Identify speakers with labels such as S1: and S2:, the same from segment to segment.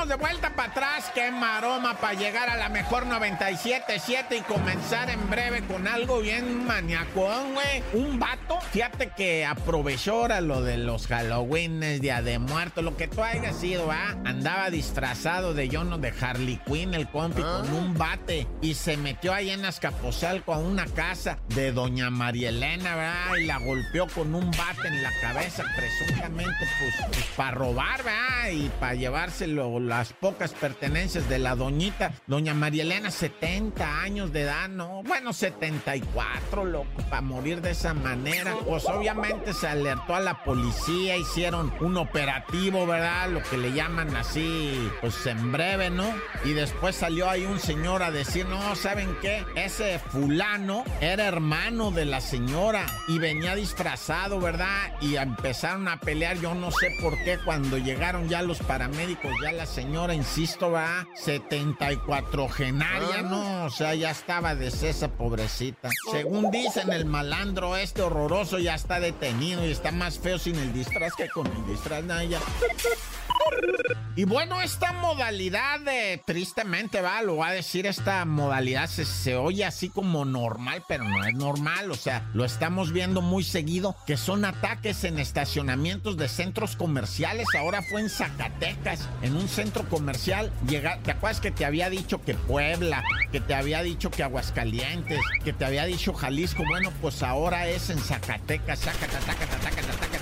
S1: estamos de vuelta para atrás. Qué maroma para llegar a la mejor 97.7 y comenzar en breve con algo bien maniacón, güey. Un vato, fíjate que aprovechó ahora lo de los Halloween, Día de Muertos, lo que tú hayas sido, ¿ah? Andaba disfrazado de Yono de Harley Quinn, el compi, con ah. un bate y se metió ahí en Azcapotzalco a una casa de doña María Elena, ¿verdad? Y la golpeó con un bate en la cabeza, presuntamente, pues, pues para robar, ¿verdad? Y para llevárselo las pocas pertenencias de la doñita. Doña María Elena, 70 años de edad, ¿no? Bueno, 74, loco, para morir de esa manera. Pues obviamente se alertó a la policía, hicieron un operativo, ¿verdad? Lo que le llaman así, pues en breve, ¿no? Y después salió ahí un señor a decir, no, ¿saben qué? Ese fulano era hermano de la señora y venía disfrazado, ¿verdad? Y empezaron a pelear, yo no sé por qué, cuando llegaron ya los paramédicos, ya la señora, insisto, va 74 genaria, ah. ¿no? O sea, ya estaba de esa pobrecita. Según dicen, el malandro este horroroso ya está detenido y está más feo sin el disfraz que con el disfraz, Naya. Y bueno, esta modalidad de, tristemente, va, lo va a decir, esta modalidad se, se, oye así como normal, pero no es normal. O sea, lo estamos viendo muy seguido, que son ataques en estacionamientos de centros comerciales. Ahora fue en Zacatecas, en un centro comercial. Llega, ¿Te acuerdas que te había dicho que Puebla, que te había dicho que Aguascalientes, que te había dicho Jalisco? Bueno, pues ahora es en Zacatecas, Zacatecas, Zacatecas,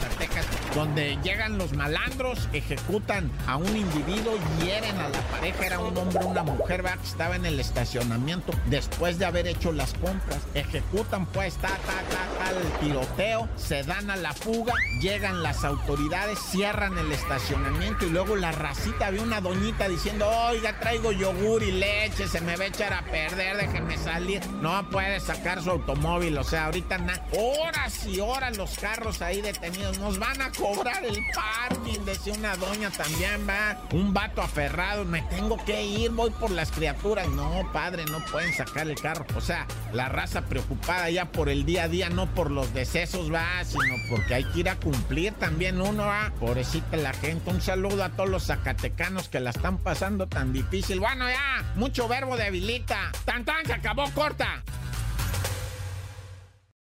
S1: donde llegan los malandros, ejecutan a un individuo, hieren a la pareja, era un hombre, una mujer, ¿verdad? que estaba en el estacionamiento después de haber hecho las compras. Ejecutan pues, ta, ta, ta, ta, el tiroteo, se dan a la fuga, llegan las autoridades, cierran el estacionamiento y luego la racita había una doñita diciendo, oiga, traigo yogur y leche, se me va a echar a perder, déjeme salir. No puede sacar su automóvil, o sea, ahorita nada. Horas y horas los carros ahí detenidos, nos van a cobrar el parking, decía una doña también, va. Un vato aferrado, me tengo que ir, voy por las criaturas. No, padre, no pueden sacar el carro. O sea, la raza preocupada ya por el día a día, no por los decesos, va, sino porque hay que ir a cumplir también uno, va. Pobrecita la gente. Un saludo a todos los zacatecanos que la están pasando tan difícil. Bueno, ya, mucho verbo debilita. Tan tan, se acabó corta.